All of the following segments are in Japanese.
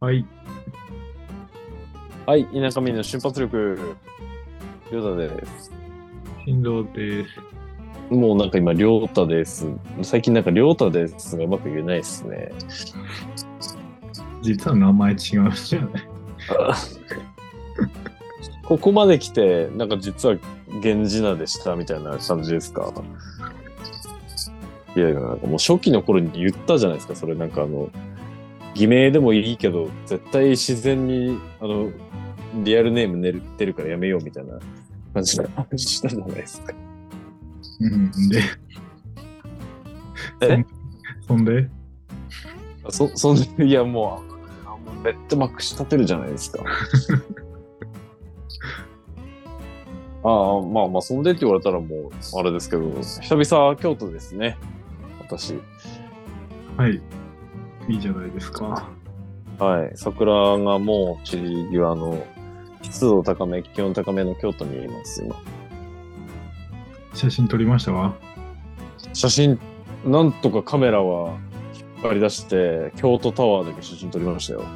はい。はい、田舎民の瞬発力、りょうたです。振動です。もうなんか今、りょうたです。最近なんか、りょうたですがうまく言えないですね。実は名前違うじゃない。ここまで来て、なんか実は源氏名でしたみたいな感じですか？いやいや、なんかもう初期の頃に言ったじゃないですか、それなんかあの、偽名でもいいけど、絶対自然に、あの、リアルネーム寝る出るからやめようみたいな感じしたじゃないですか。うん。で、え？そんで、そ、そんで、いやもう、あもうめっちゃまくし立てるじゃないですか。ああ、まあまあ、そんでって言われたらもう、あれですけど、久々京都ですね。私。はい。いいじゃないですか。はい。桜がもう散り際の、湿度高め、気温高めの京都にいます、今。写真撮りましたわ。写真、なんとかカメラは張り出して、京都タワーだけ写真撮りましたよ。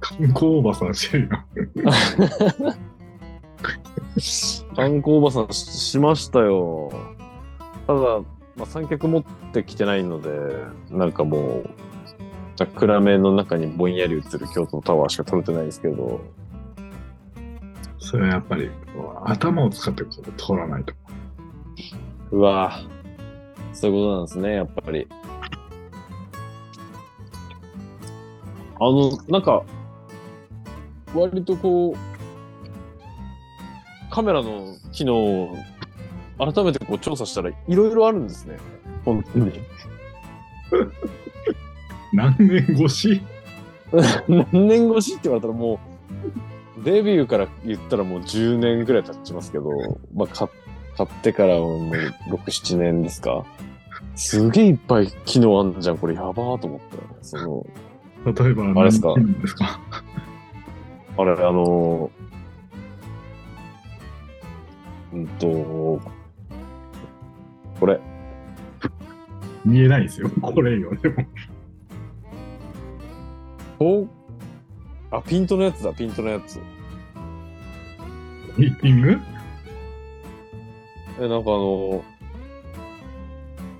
観光おばさんしてるよ。観光おばさんししましたよ。ただ、まあ、三脚持ってきてないので、なんかもう、暗めの中にぼんやり映る京都タワーしか撮れてないんですけど、それはやっぱり、頭を使って撮らないと。うわぁそういうことなんですね、やっぱり。あの、なんか、割とこう、カメラの機能を改めてこう調査したらいろいろあるんですね。本当に。何年越し？何年越しって言われたらもう、デビューから言ったらもう10年ぐらい経ちますけど、まあ、買買ってからもう6、7年ですか。すげえいっぱい機能あんじゃん、これやばーと思ったよ。その、例えばあれですか？ですか？あれ、あのー、うんと、これ、見えないですよ。これよ。でも、こう、あ、ピントのやつだ、ピントのやつ。ミーティング？え、なんかあの、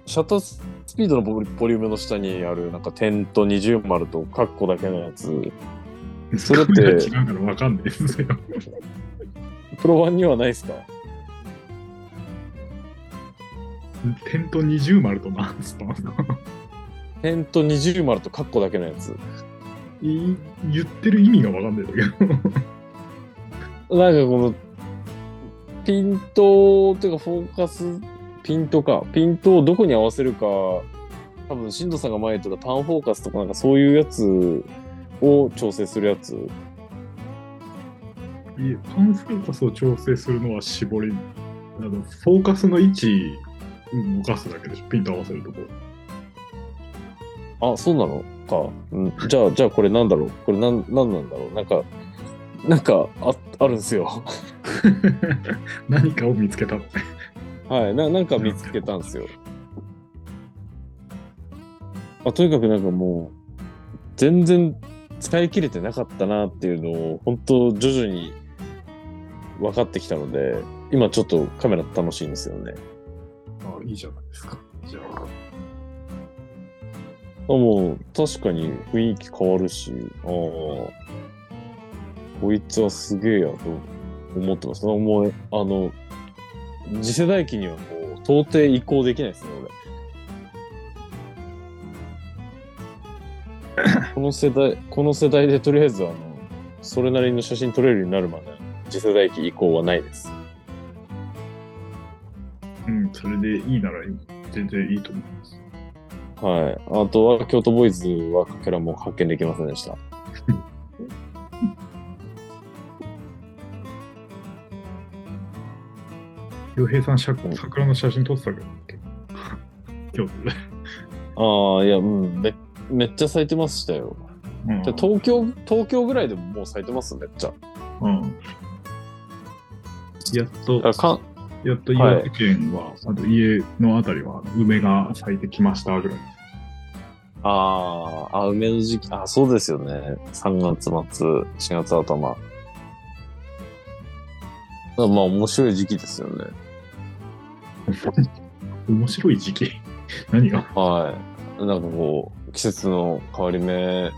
シャッタースピードのボリボリュームの下にある、なんか点と二重丸とカッコだけのやつ、それって違うから分かんないですよ。プロ版にはないですか？点と二重丸となんですか？点と二重丸とカッコだけのやつ。い言ってる意味が分かんないんだけど。なんかこの、ピントっていうかフォーカス、ピントか。ピントをどこに合わせるか、多分、新藤さんが前言ってたパンフォーカスとかなんかそういうやつを調整するやつ。いえパンフォーカスを調整するのは絞り、あのフォーカスの位置動かすだけでしょ、ピント合わせるところ。あ、そうなのか。うん、じゃあ、じゃあこれなんだろう？これなん、なんなんだろう？なんか、なんかあ、あるんですよ。何かを見つけた。はい。ななんか見つけたんですよ。あとにかくなんかもう、全然使い切れてなかったなっていうのを、本当徐々に分かってきたので、今ちょっとカメラ楽しいんですよね。あいいじゃないですか。じゃあ、あもう、確かに雰囲気変わるし、ああ、こいつはすげえやと思ってます。もう、あの、次世代機にはもう到底移行できないですね、俺。この世代、この世代でとりあえず、あの、それなりの写真撮れるようになるまで、次世代機移行はないです。うん、それでいいなら全然いいと思います。はい。あとは、京都ボーイズはかけらも発見できませんでした。洋平さん、写桜の写真撮ってたけど、京都で。ああ、いや、うん、め、めっちゃ咲いてましたよ。うんで東京、東京ぐらいでももう咲いてます、めっちゃ。うん。やっと、あかんやっと岩手県は、あと家のあたりは梅が咲いてきましたぐらい。あーあ、梅の時期、あ、そうですよね。3月末、4月頭。まあ面白い時期ですよね。面白い時期。何が？はい。なんかこう、季節の変わり目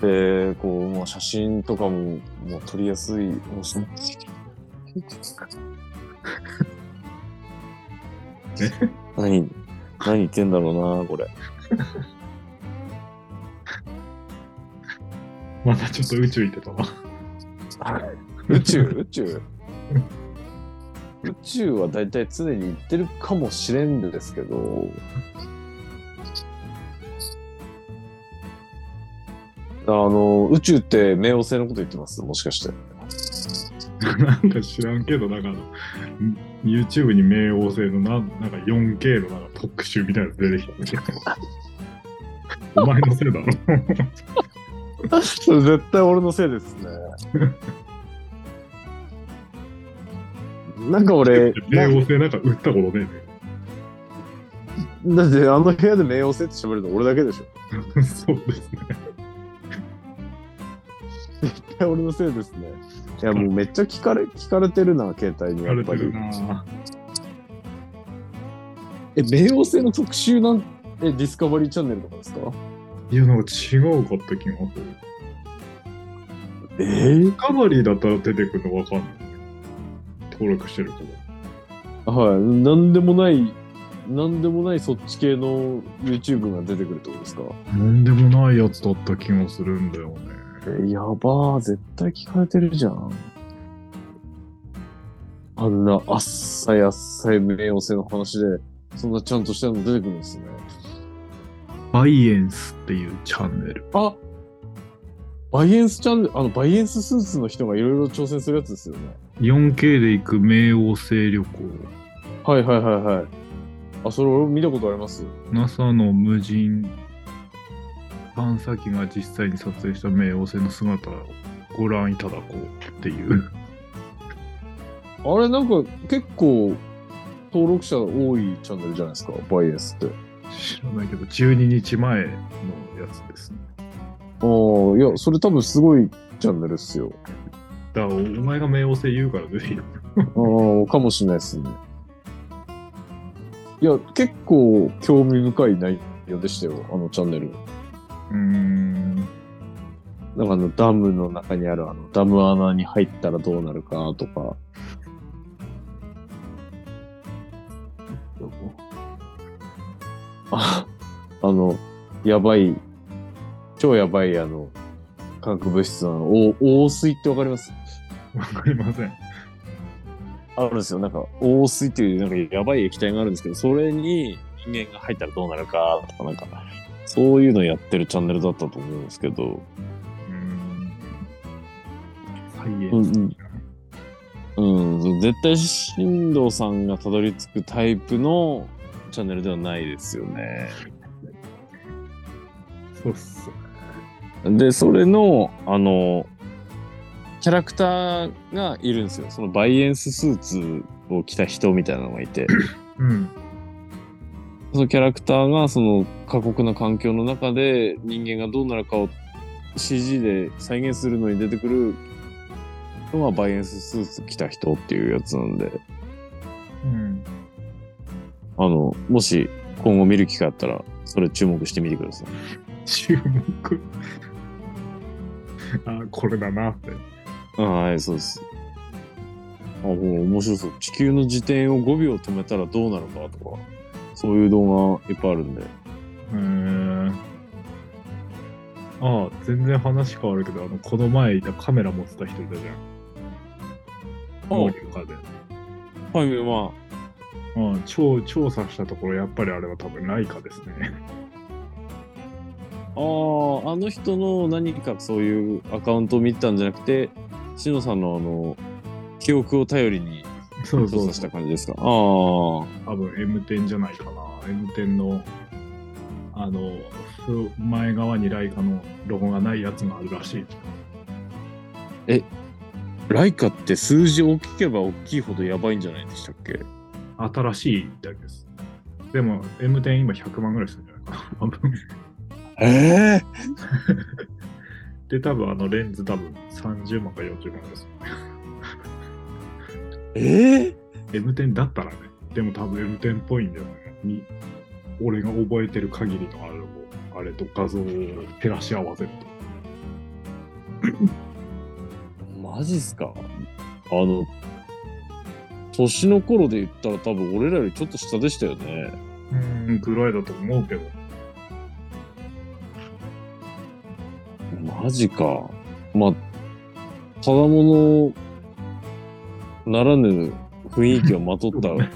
で、こう、まあ、写真とかももう撮りやすい。何、何言ってんだろうな、これ。まだちょっと宇宙行ってたわ。宇宙？宇宙？宇宙はだいたい常に行ってるかもしれんですけど、あの、宇宙って冥王星のこと言ってます？もしかして。なんか知らんけど、なんか YouTube に冥王星のなんなんか 4K のなんか特集みたいなの出てきたんだけど。お前のせいだろ。それ絶対俺のせいですね。なんか俺、冥王星なんか売ったことねえね。だってあの部屋で冥王星って喋るの俺だけでしょ。そうですね。絶対俺のせいですね。いやもうめっちゃ聞かれ、聞かれてるな、携帯に疲れてるやっぱり。なえ、冥王星の特集なんえ、ディスカバリーチャンネルとかですかいや、なんか違うかった気がする。えー、カバリーだったら出てくるのわかんない。登録してるけど。はい。なんでもない、なんでもないそっち系の YouTube が出てくるってことですか？なんでもないやつだった気がするんだよね。え、やばー、絶対聞かれてるじゃん。あんなあっさいあっさい冥王星の話で、そんなちゃんとしたの出てくるんですね。バイエンスっていうチャンネル。あバイエンスチャンネル、あの、バイエンススーツの人がいろいろ挑戦するやつですよね。4K で行く冥王星旅行。はいはいはいはい。あ、それ俺見たことあります？NASA の無人探査機が実際に撮影した冥王星の姿をご覧いただこうっていう。あれなんか結構登録者多いチャンネルじゃないですか、バイエンスって。知らないけど、12日前のやつですね。ああ、いや、それ多分すごいチャンネルっすよ。だから、お前が冥王星言うから出てきた。ああ、かもしれないですね。いや、結構興味深い内容でしたよ、あのチャンネル。うーん。なんかあのダムの中にあるあのダム穴に入ったらどうなるかとか。あ、あの、やばい、超やばいあの、化学物質のお王水ってわかります？わかりません。あるんですよ。なんか、王水っていうなんかやばい液体があるんですけど、それに人間が入ったらどうなるかとか、なんか、そういうのやってるチャンネルだったと思うんですけど、うーん。サイエンス。うんうん、絶対進藤さんがたどり着くタイプのチャンネルではないですよね。そうっす。で、それの、あの、キャラクターがいるんですよ。そのバイエンススーツを着た人みたいなのがいて、うん。そのキャラクターがその過酷な環境の中で人間がどうなるかを CG で再現するのに出てくるのがバイエンススーツ着た人っていうやつなんで、うん。あの、もし今後見る機会あったら、それ注目してみてください。注目。あ、これだなって。あはい、そうです。あ、もう面白そう。地球の自転を5秒止めたらどうなるかとか、そういう動画いっぱいあるんで。へーああ、全然話変わるけど、あの、この前いたカメラ持ってた人いたじゃん。農業家で。はい、まうん、調調査したところ、やっぱりあれは多分ライカですね。あ、あの人の何かそういうアカウントを見てたんじゃなくて、しのさんのあの、記憶を頼りにそうそうした感じですか？ああ。多分 M10 じゃないかな。M10 のあの、ふ前側にライカのロゴがないやつがあるらしい。ライカって数字大きければ大きいほどやばいんじゃないでしたっけ？新しいみたいです。でも、M10 今100万ぐらいするんじゃないかな。ええ で、多分あのレンズ多分30万か40万です。ええ M10 だったらね。でも多分 M10 っぽいんだよね。に俺が覚えてる限りのあれを、あれと画像を照らし合わせると。マジっすか？あの、年の頃で言ったら多分俺らよりちょっと下でしたよね。うん、ぐらいだと思うけど。マジか。まあ、ただものならぬ雰囲気をまとった、は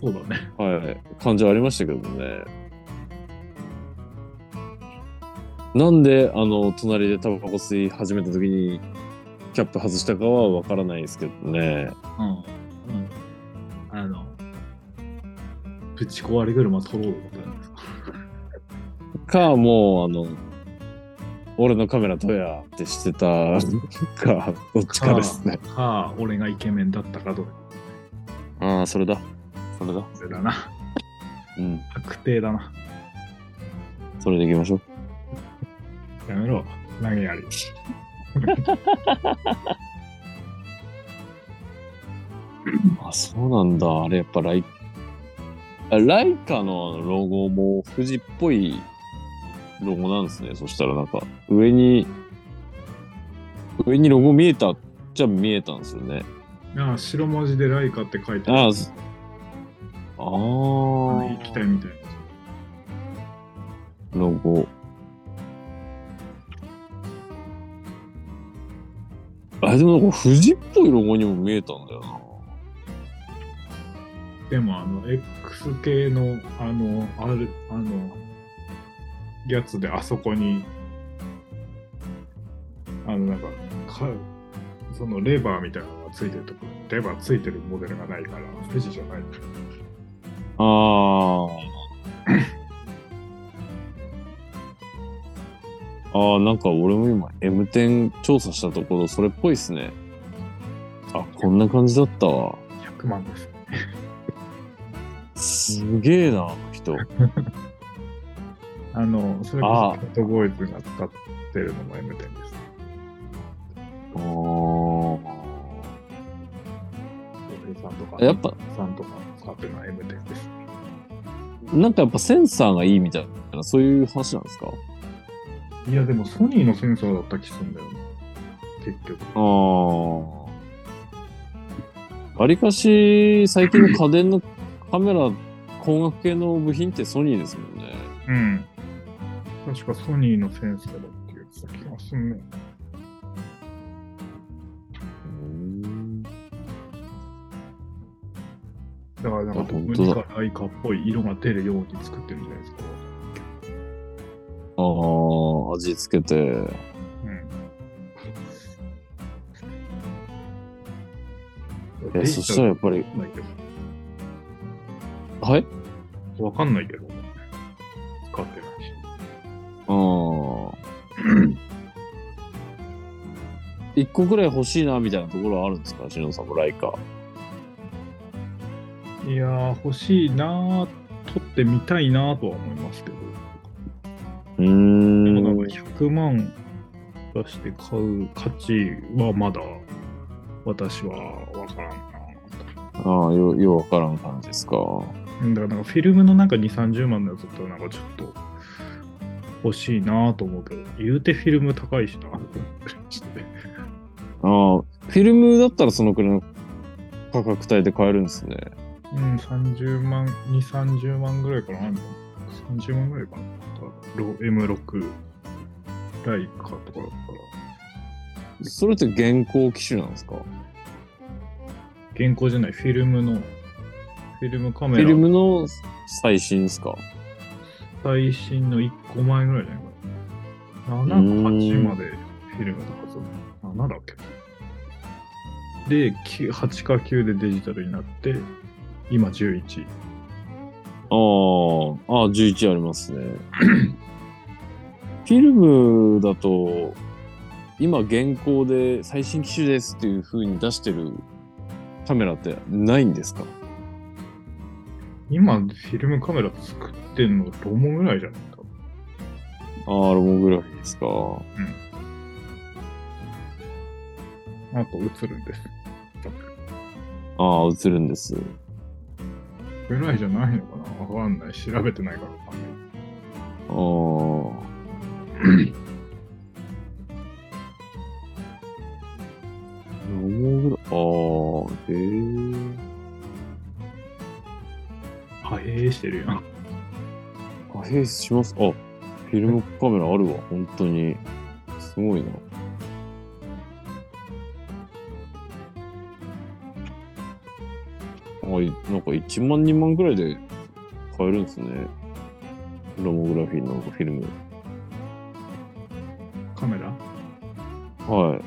そうだね。い、感じはありましたけどね。なんで、あの、隣でタバコ吸い始めた時に、キャップ外したかはわからないですけどね。うん。うん。あの、ぶち壊れ車取ろうとか？か、もう、あの、俺のカメラどうやってしてた？か、どっちかですね。か、俺がイケメンだったかどう？ああ、それだ。それだ。かだな。うん。確定だな。それでいきましょう。やめろ。投げやり？あ、そうなんだ。あれ、やっぱライ、あライカのロゴも富士っぽいロゴなんですね。そしたらなんか、上に、上にロゴ見えたっちゃ見えたんですよね。ああ、白文字でライカって書いてああ、ある。すああのー行きたいみたいな。ロゴ。あ、でもなんか富士っぽいロゴにも見えたんだよな。でも、あの、X 系の、あの、ある、あの、やつであそこに、あの、なんか、かそのレバーみたいなのがついてるところ、レバーついてるモデルがないから、富士じゃない。あ あ。ああ、なんか俺も今 M10 調査したところ、それっぽいっすね。あ、こんな感じだったわ。100万です。すげえな、人。あの、それこそ、キャットボーイズが使ってるのも M10 です。あーさんとか、やっぱ、さんとか使ってるのは M10 です。なんかやっぱセンサーがいいみたいな、そういう話なんですか？いや、でもソニーのセンサーだった気するんだよね。結局。ああ。わりかし、最近の家電のカメラ、光学系の部品ってソニーですもんね。うん。確かソニーのセンサーだって言ってた気がするね。うんだからなんかあ本特当だにライカっぽい色が出るように作ってるんじゃないですか。ああ、味付けて。うん。えそしたらやっぱり、はいど。わかんないけど。一個ぐらい欲しいな、みたいなところはあるんですか？しのさんもライカ。いやー、欲しいなー、撮ってみたいなーとは思いますけど。うーでもなんん。か100万出して買う価値はまだ私はわからんな。ああ、よ、ようわからん感じですか。うんだからなんかフィルムのなんか2、30万のやつだったらなんかちょっと欲しいなと思うけど、言うてフィルム高いしな。ああ、フィルムだったらそのくらいの価格帯で買えるんですね。うん、30万、2、30万ぐらいかな。30万ぐらいかな。ロ M6 ライカとかだったら。それって現行機種なんですか？現行じゃない、フィルムの、フィルムカフィメラルムの最新ですか？最新の1個前ぐらいじゃないかな。7か8までフィルムだはず。7だっけで、9 8か9でデジタルになって、今11。あーあー、11ありますね。フィルムだと、今現行で最新機種ですっていう風に出してるカメラってないんですか？今、フィルムカメラ作ってんのロモぐらいじゃない？多分ああ、ロモグラフィーですか。あと映るんです。ああ、映るんです。ぐらいじゃないのかな？わかんない。調べてないからわかんない。ああ。ああ、へえ。あ、ええしてるやん。あ、へえ、します。あ、フィルムカメラあるわ、本当に。すごいな。あ、いなんか1万、2万ぐらいで買えるんですね。ロモグラフィーのフィルム。カメラ？はい。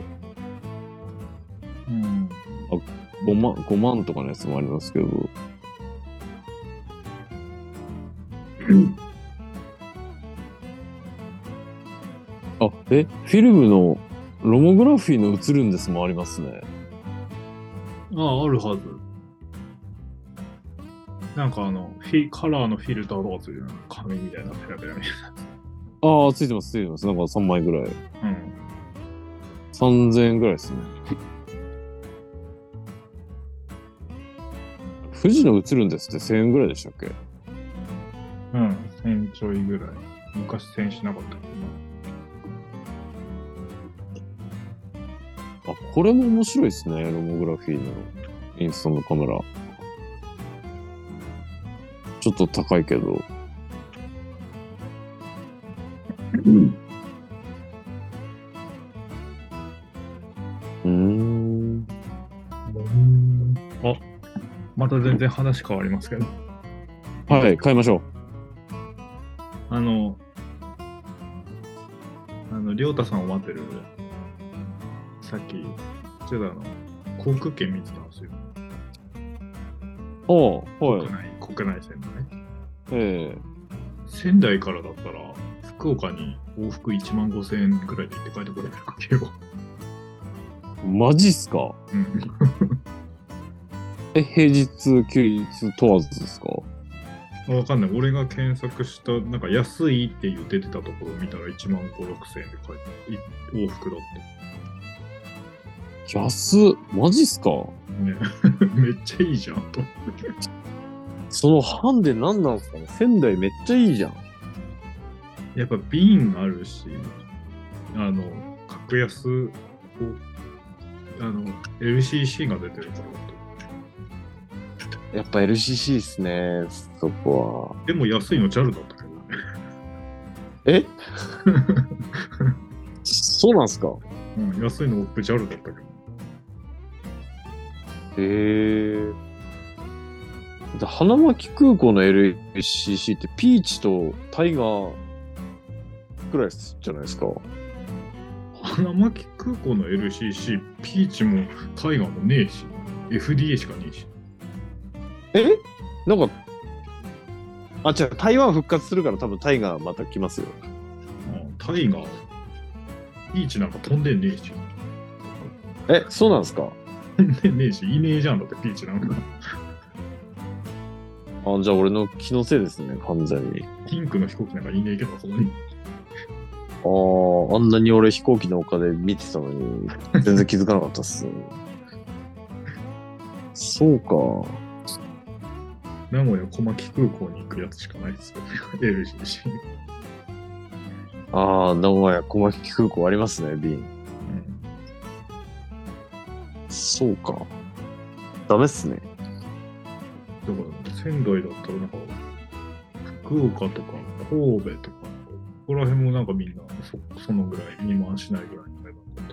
うん。5万、5万とかのやつもありますけど。あ、え、フィルムのロモグラフィーの映るんですもありますね。ああ、あるはず。なんかあの、フィカラーのフィルターとかついてるの紙みたいなペラペラみたいああ、ついてます、ついてます。なんか3枚ぐらい。な。うん。3000円ぐらいですね。富士の映るんですって1000円ぐらいでしたっけ？うん、1000ちょいぐらい。昔1000しなかったけあ、これも面白いですね。ロモグラフィーのインスタのカメラ。ちょっと高いけど。うーん。ど。あ、また全然話変わりますけど。はい、買いましょあの、あの、りょうたさんを待ってる、さっき、言ってたの、航空券見てたんですよ。う。ああ、はい国。内、国内線のね。ええ仙台からだったら、福岡に往復1万5千円くらいで行って帰ってくれるわけよ。マジっすか？うん。え、平日、休日問わずですか？わかんない。俺が検索した、なんか安いっていう出てたところを見たら1万5、6千円で帰って、い往復だっ安っマジっすか？た。ね。めっちゃいいじゃん、と思って。そのハンデ何なんすか？ね仙台めっちゃいいじゃん。やっぱ瓶あるし、あの、格安を、あの、LCC が出てるからと。やっぱ LCC っすね、そこは。でも安いの JAL だったけどね。え？そうなんすか？うん、安いの僕 JAL だったけど。へえ。で花巻空港の LCC ってピーチとタイガーくらいじゃないですか？花巻空港の LCC、ピーチもタイガーもねえし、FDA しかねえし。え？なんか、あ、違う、台湾復活するから多分タイガーまた来ますよ。うんタイガー、ピーチなんか飛んでねえし。え、そうなんですか？飛んでねえし、いねえじゃんだってピーチなんか。あ、じゃあ俺の気のせいですね、完全に。ピンクの飛行機なんかいねえけど、そこに。ああ、あんなに俺飛行機の丘で見てたのに、全然気づかなかったっす。そうか。名古屋小牧空港に行くやつしかないですよ。LCC。ああ、名古屋小牧空港ありますね、便。うんそうか。ダメっすね。だから仙台だったらなんか福岡とか神戸とかここら辺もなんかみんなそそのぐらい2万しないぐらいの値段だっ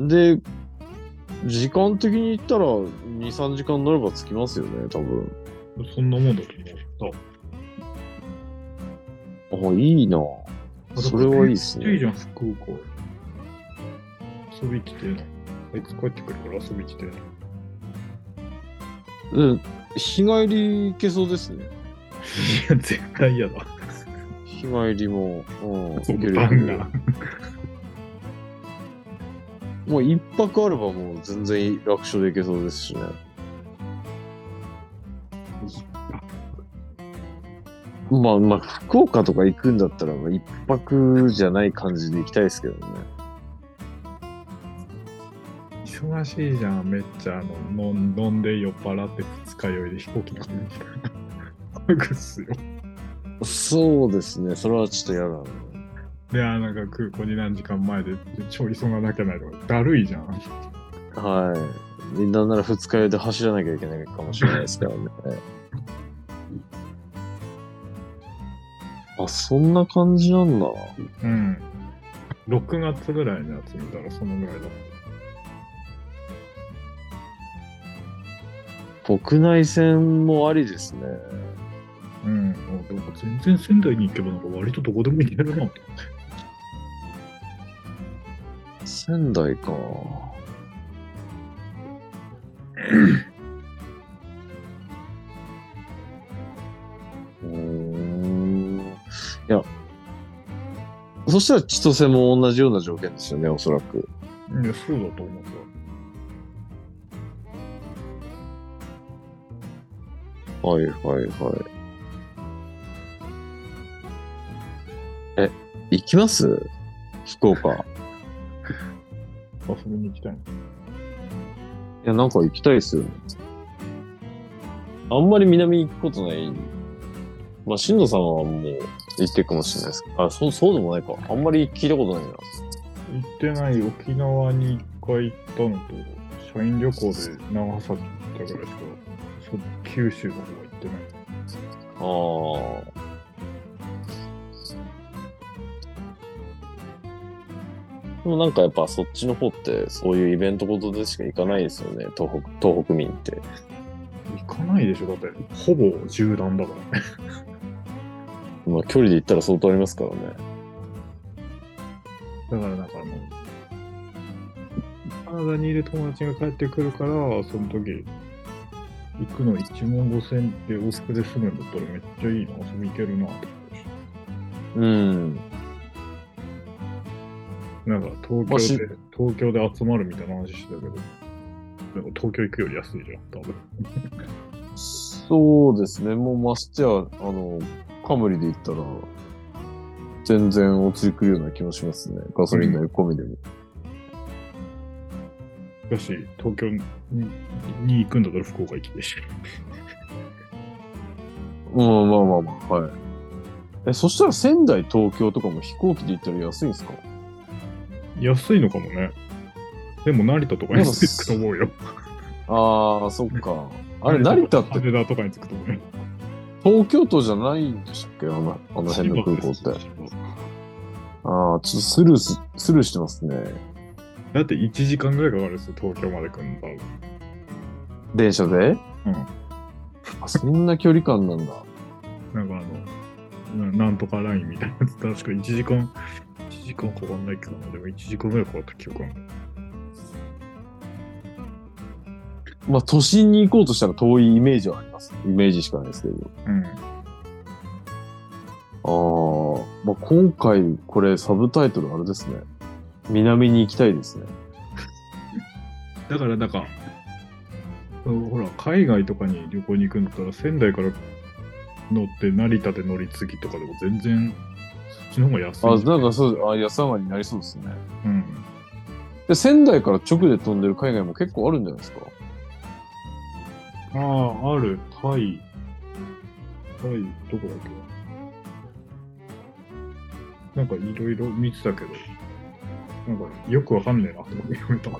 たで、時間的に言ったら2、3時間乗れば着きますよね、多分。そんなもんだと思あ、いいなった。それはいいっすね。いいじゃん、福岡。遊び来て。あいつ帰ってくるから遊び来て。うん。日帰り行けそうですね。いや、絶対嫌だ。日帰りも。うん。そ行けるバンが。もう一泊あればもう全然楽勝で行けそうですしね。まあまあ、福岡とか行くんだったら、まあ一泊じゃない感じで行きたいですけどね。忙しいじゃん、めっちゃ。あの飲んで酔っ払って二日酔いで飛行機乗るみたいな。ハグっすよ。そうですね。それはちょっと嫌だな。で、あなんか空港に何時間前で超急がなきゃないとか、だるいじゃん。はい。みんななら二日酔いで走らなきゃいけないかもしれないですからね。あ、そんな感じなんだ。うん。6月ぐらいのやつ見たらそのぐらいだっ国内線もありですね。た。うん。なんか全然仙台に行けばなんか割とどこでも行けるなと思って。仙台か。うーん。いや、そしたら千歳も同じような条件ですよね、おそらく。いや、そうだと思うはいはいはい。え、行きます？福岡。遊びに行きたいな。いや、なんか行きたいですよね。あんまり南に行くことない。まあ、新藤さんはもう行ってるかもしれないです。あ、そう、そうでもないか。あんまり聞いたことないな。行ってない沖縄に一回行ったのと、社員旅行で長崎行ったぐらいしか、そ九州の方は行ってない。ああ。でもなんかやっぱそっちの方ってそういうイベントごとでしか行かないですよね、東北、東北民って。行かないでしょだって、ほぼ縦断だからね。まあ距離で行ったら相当ありますからね。だからなんかあの、カナダにいる友達が帰ってくるから、その時、行くの1万5000円で往復で済むんだったらめっちゃいいな、遊び行けるなてしうん。なんか東京で、東京で集まるみたいな話してたけど、なんか東京行くより安いじゃん、多分。そうですね。もうましてや、あの、カムリで行ったら、全然落ちてくるような気もしますね。ガソリン代込みでも。だし、東京にに行くんだったら福岡行きでし。まあまあまあまあ、はい。え、そしたら仙台、東京とかも飛行機で行ったら安いんですか？安いのかもね。でも成田とかに着くと思うよ。ああ、そっか。あれ、成田って？羽田とかに着くと思うよ。東京都じゃないんでしたっけ？あのあの辺の空港って。ああ、ちょっとスルーす、スルーしてますね。だって1時間ぐらいかかるんですよ、東京まで来るの多分。電車で？うん。あ、そんな距離感なんだ。なんかあの、ななんとかラインみたいなやつ、確か1時間、1時間かかんないけどな、でも1時間ぐらいかかった記憶ある。まあ、都心に行こうとしたら遠いイメージはあります。イメージしかないですけど。うん。ああ、まあ、今回これサブタイトルあれですね。南に行きたいですね。だから、なんか、ほら、海外とかに旅行に行くんだったら、仙台から乗って成田で乗り継ぎとかでも全然、そっちの方が安い。あ、なんかそう、あ、安上がりになりそうですね。うん。で、仙台から直で飛んでる海外も結構あるんじゃないですか？ああ、ある。タイ。タイ、どこだっけ？なんかいろいろ見てたけど、なんかよくわかんねえなと思って読めた。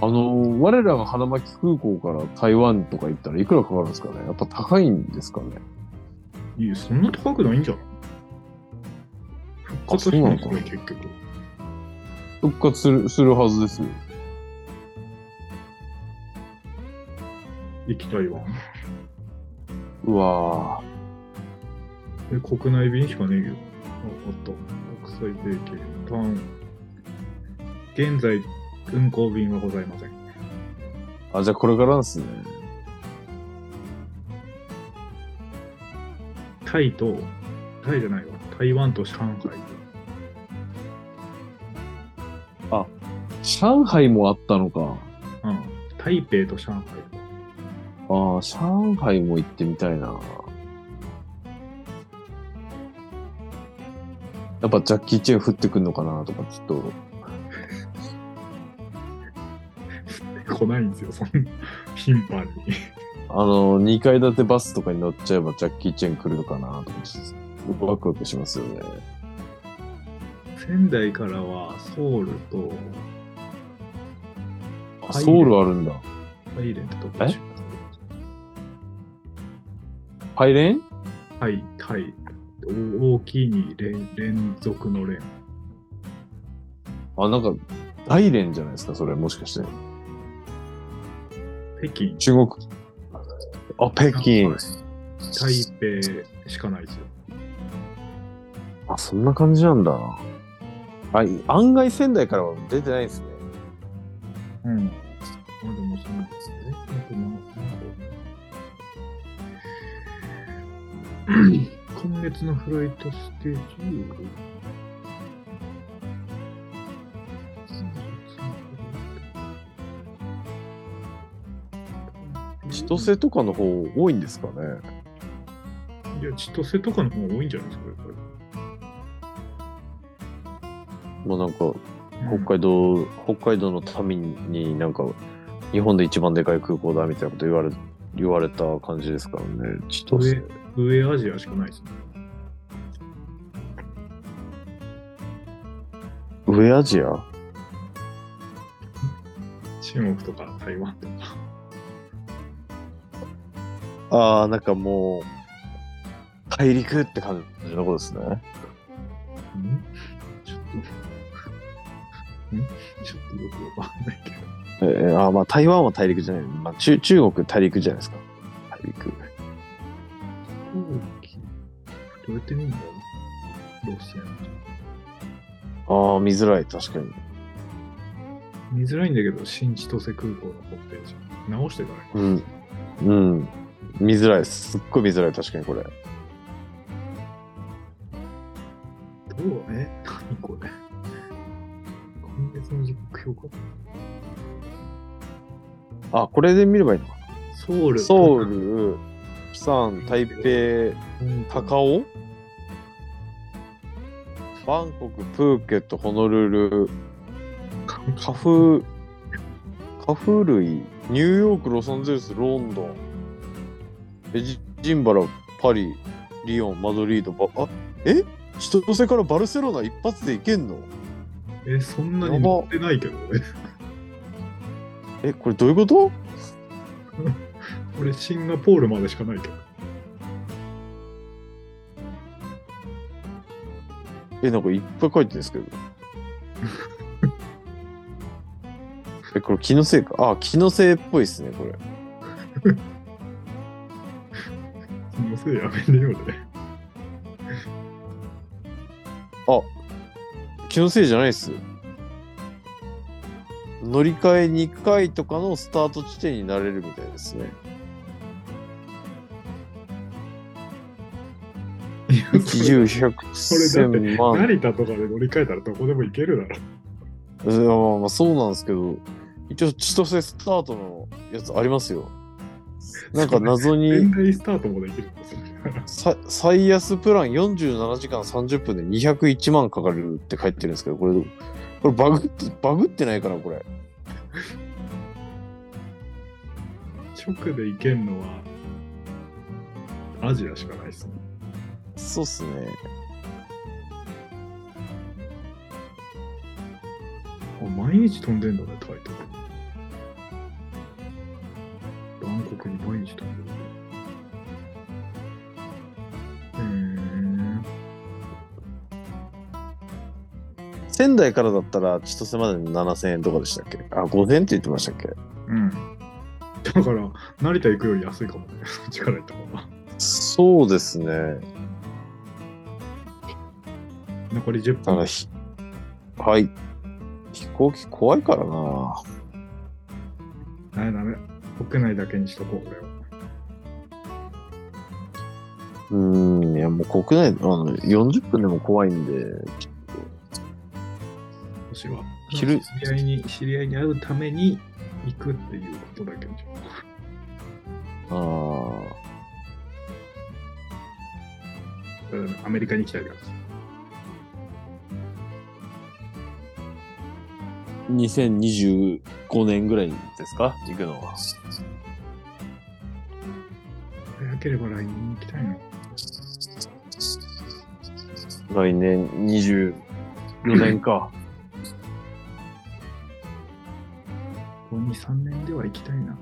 あの、我らが花巻空港から台湾とか行ったらいくらかかるんですかね？やっぱ高いんですかね？いや、そんな高くないんじゃない？復活したんですよ、結局。復活する、するはずですよ。行きたいわ。うわえ、国内便しかねえけど。あ、あった。国際定期。ターン。現在、運航便はございません。ぁ。あ、じゃあこれからですね。タイと、タイじゃないわ。台湾と上海。上海もあったのか。うん。台北と上海。ああ、上海も行ってみたいな。やっぱジャッキー・チェン降ってくんのかなとか、ちょっと。来ないんですよ、そんな頻繁に。あの、2階建てバスとかに乗っちゃえばジャッキー・チェン来るのかなとか、ちょっとワクワクしますよね。仙台からはソウルとあソウルあるんだ。ハイレンとこでしパイレン？ょはい、はい。お大きいに連連続の連。あ、なんか、大連じゃないですか、それ、もしかして。北京、中国。あ、北京。台北しかないですよ。あ、そんな感じなんだ。あ、い案外仙台からは出てないですね。うん。あ、でもそうなんですね。なんか今月のフライトステージ千歳とかの方多いんですかね。いや、千歳とかの方が多いんじゃないですか、やっぱまあなんか、り。北海道、北海道の民になんか、日本で一番でかい空港だみたいなこと言われ、言われた感じですからね。千歳。上、上アジアしかないですね。上アジア？中国とか台湾とか。ああ、なんかもう、大陸って感じのことですね。ん？ちょっと、ん？ちょっとよくわかんないけど。えー、あーまあ台湾は大陸じゃない。まあ中中国大陸じゃないですか。大陸。どうやって見るんだろう路線。ああ、見づらい、確かに。見づらいんだけど、新千歳空港のホームページ。直してからね。うん。うん。見づらいです。すっごい見づらい、確かにこれ。どう？え？何これ？今月の目標かあ、これで見ればいいのかソウル。ソウル、プサン、台北、高尾？バンコク、プーケット、ホノルル、カフ、カフ類、ニューヨーク、ロサンゼルス、ロンドン、エジジンバラ、パリ、リヨン、マドリード、バあ、え？千歳からバルセロナ一発で行けんの？え、そんなに乗ってないけどね。え、これどういうこと？俺、シンガポールまでしかないけど。え、なんかいっぱい書いてるんですけど。え、これ気のせいか？あ、気のせいっぽいっすね、これ。そのせいやめねよね。気のせいじゃないっす。乗り換え2回とかのスタート地点になれるみたいですね。いや一重百千万。成田とかで乗り換えたらどこでも行けるだろ。うんまあまあそうなんですけど、一応千歳スタートのやつありますよ。なんか謎に仙台スタートもできるんですよ。さ最安プラン47時間30分で201万かかるって書いてるんですけど、これ、これバグって、バグってないかな、これ。直で行けんのはアジアしかないっすね。そうっすね。あ毎日飛んでんだね、タイとか。バンコクに毎日飛んでる。えー、仙台からだったら千歳までに7000円とかでしたっけ？あ、5000円って言ってましたっけ？うん。だから、成田行くより安いかもね。そっちから行った方が。そうですね。残り10分。はい。飛行機怖いからな。あれダメ。国内だけにしとこう、これは。うーん、いやもう国内、あの、40分でも怖いんで、私は。昼知り合いに、知り合いに会うために行くっていうことだけにしようあだからアメリカに行きたいから。2025年ぐらいですか？行くのは。早ければ来年に行きたいな。来年24年か。ここ2、3年では行きたいな。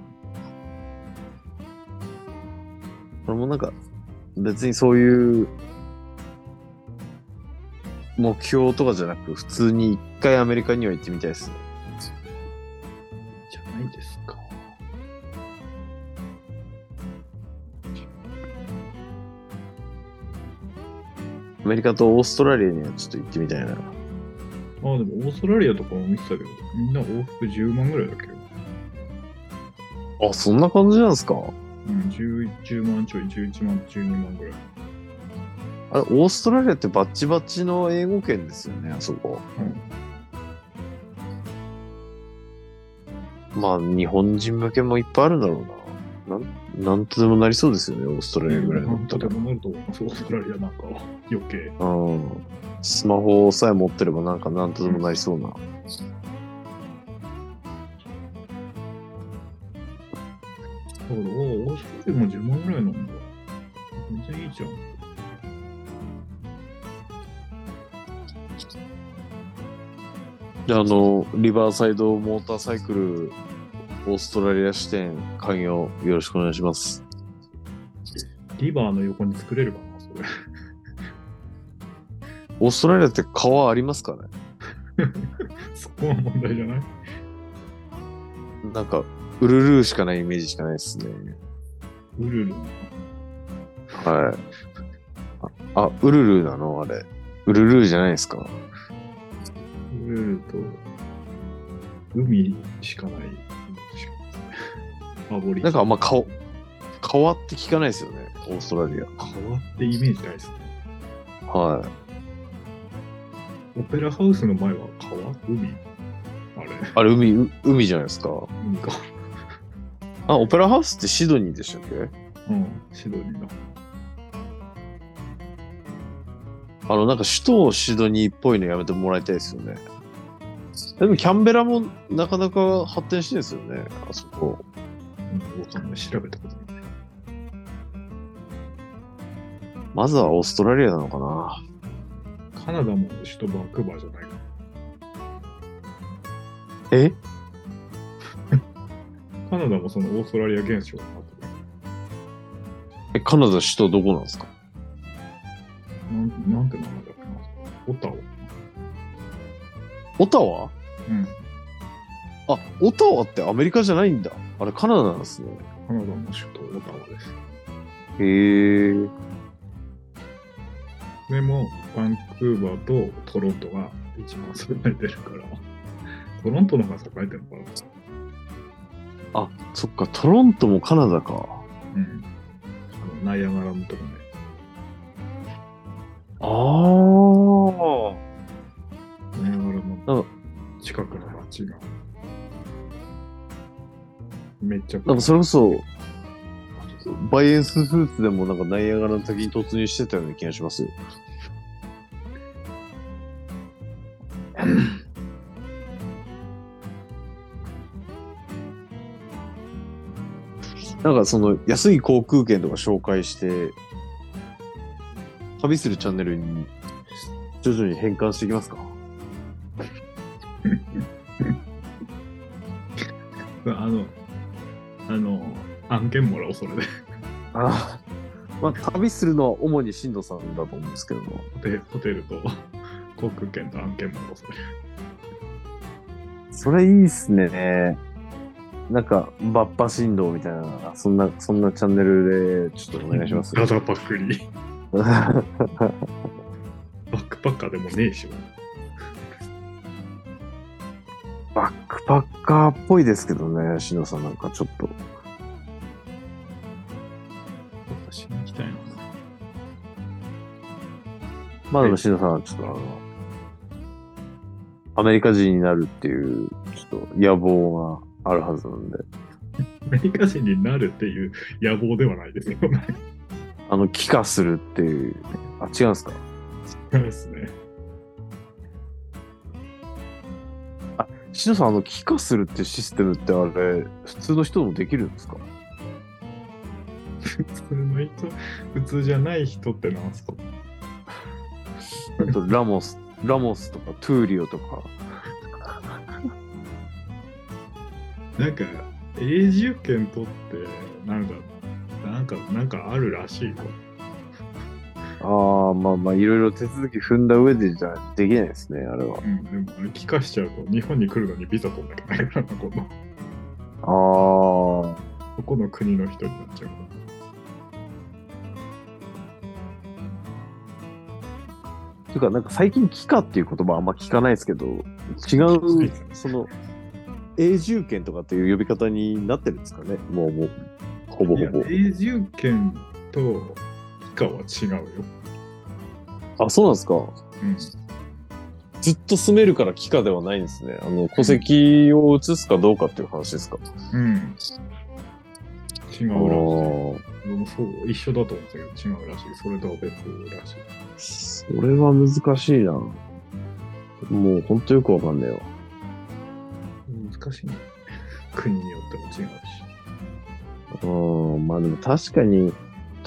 これもなんか、別にそういう、目標とかじゃなく、普通に一回アメリカには行ってみたいですね。じゃないですか。アメリカとオーストラリアにはちょっと行ってみたいな。ああ、でもオーストラリアとかも見てたけど、みんな往復10万ぐらいだけ？ど。あ、そんな感じなんですか？うん、10, 10万ちょい、11万、12万ぐらい。あれ、オーストラリアってバッチバチの英語圏ですよね、あそこ。まあ、日本人向けもいっぱいあるんだろうな。なん、なんとでもなりそうですよね、オーストラリアぐらいだなんとったら。でもなると思います、オーストラリアなんかは余計。うん。スマホさえ持ってればなんかなんとでもなりそうな。だから、おオーストラリアも10万ぐらいなんだ。全然いいじゃん。で、あの、リバーサイドモーターサイクル、オーストラリア支店開業よろしくお願いします。リバーの横に作れるかな、それ。オーストラリアって川ありますかね？そこは問題じゃない？なんか、ウルルーしかないイメージしかないですね。ウルル。はい。あ、あウルルーなの？あれ。ウルルーじゃないですか？ウルルと、海しかない。ファなんかあんま川、川って聞かないですよね、オーストラリア。川ってイメージないですね。はい。オペラハウスの前は川海？あれあれ、海、う海じゃないですか。海か。あ、オペラハウスってシドニーでしたっけ？うん、シドニーだ。あの、なんか首都シドニーっぽいのやめてもらいたいですよね。でもキャンベラもなかなか発展してるんですよね、あそこ。うん、わかんない。調べたことない。まずはオーストラリアなのかな。カナダも首都バンクーバーじゃないか。え？カナダもそのオーストラリア現象になってえ、カナダ首都どこなんですか？る。なんなんて名前だっけな。オタワ。オタワ？うん。あ、オタワってアメリカじゃないんだ。あれカナダなんですね。カナダの首都オタワです。へえ。でも、バンクーバーとトロントが一番栄えてるから、トロントの方が栄えてるのかな？あ、そっか、トロントもカナダか。うん。あの、ナイアガラのとこね。ああ。うんの近くの町が。めっちゃなんかそれこそ、バイエンスフーツでもなんかナイアガラの滝に突入してたような気がしますよ。なんかその安い航空券とか紹介して、旅するチャンネルに徐々に変換していきますか？あの、あの、案件もらおう、それで。あまあ、旅するのは主に進藤さんだと思うんですけども。ホテホテルと航空券と案件もらおう、それ。それいいっすね。なんか、バッパ振動みたいな、そんな、そんなチャンネルで、ちょっとお願いします。ラダパックリ。バックパッカーでもねえし。クパッカーっぽいですけどね、しのさんなんかちょっと。しに行きたいな。まあでもしのさんはちょっとあの、アメリカ人になるっていう、ちょっと野望があるはずなんで、アメリカ人になるっていう野望ではないですよね。あの、帰化するっていう、あ、違うんですか？そうですね。しのさん、あの、帰化するってシステムってあれ、普通の人でもできるんですか？普通の人、普通じゃない人ってなんすか？あとラモス、ラモスとかトゥーリオとか。なんか、永住権取って、なんか、なんか、なんかあるらしいよ。ああ、まあまあ、いろいろ手続き踏んだ上でじゃできないですね、あれは。うん、でも、あれ帰化しちゃうと、日本に来るのにビザ取んなきゃいけないからな、今度。ああ、どこの国の人になっちゃうから。ていうか、なんか最近帰化っていう言葉あんま聞かないですけど、違う、その、永住権とかっていう呼び方になってるんですかね、もう、もう、ほぼほぼ。永住権と帰化は違うよ。あ、そうなんですか。うん。ずっと住めるから帰化ではないんですね。あの、戸籍を移すかどうかっていう話ですか。うん。違あうらしい。ーでもそう、一緒だと思うんですけど、違うらしい。それとは別らしい。それは難しいな。もう、ほんとよくわかんねえよ。難しいね。国によっても違うし。うん、まあでも確かに、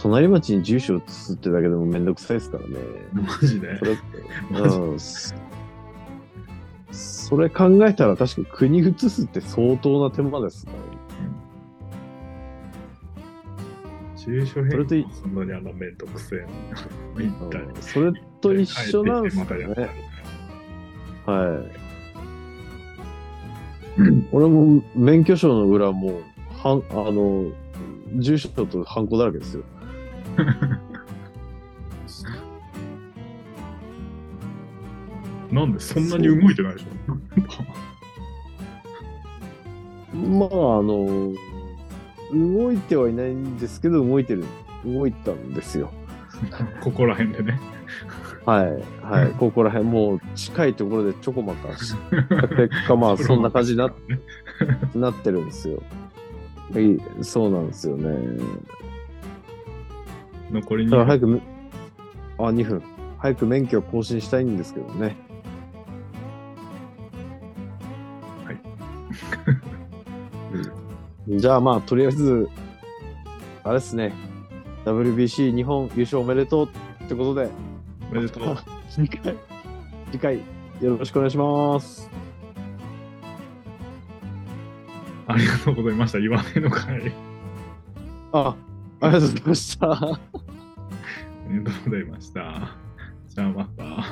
隣町に住所を移すってだけでもめんどくさいですからね。マジで？それ。そそれ考えたら確かに国移すって相当な手間ですからね。住所変それとい更そんなにあんなめんどくせえな。それと一緒なんです帰ってきてまたやったりね。はい。俺も免許証の裏も、はん、あの、住所とハンコだらけですよ。なんでそんなに動いてないでし まあ、あの、動いてはいないんですけど、動いてる、動いたんですよ。ょ ここら辺でね。はい、はい、ここら辺、もう近いところでちょこまかした結果、まあ、そんな感じにななってるんですよ。はい、そうなんですよね。残りにだから早くめ、あ、2分。早く免許を更新したいんですけどね。はい うん。じゃあまあ、とりあえず、あれですね。WBC 日本優勝おめでとうってことで、おめでとう。次回、次回、よろしくお願いします。ありがとうございました。言わねえのかい。あ、ありがとうございました。ありがとうございました。じゃあまた。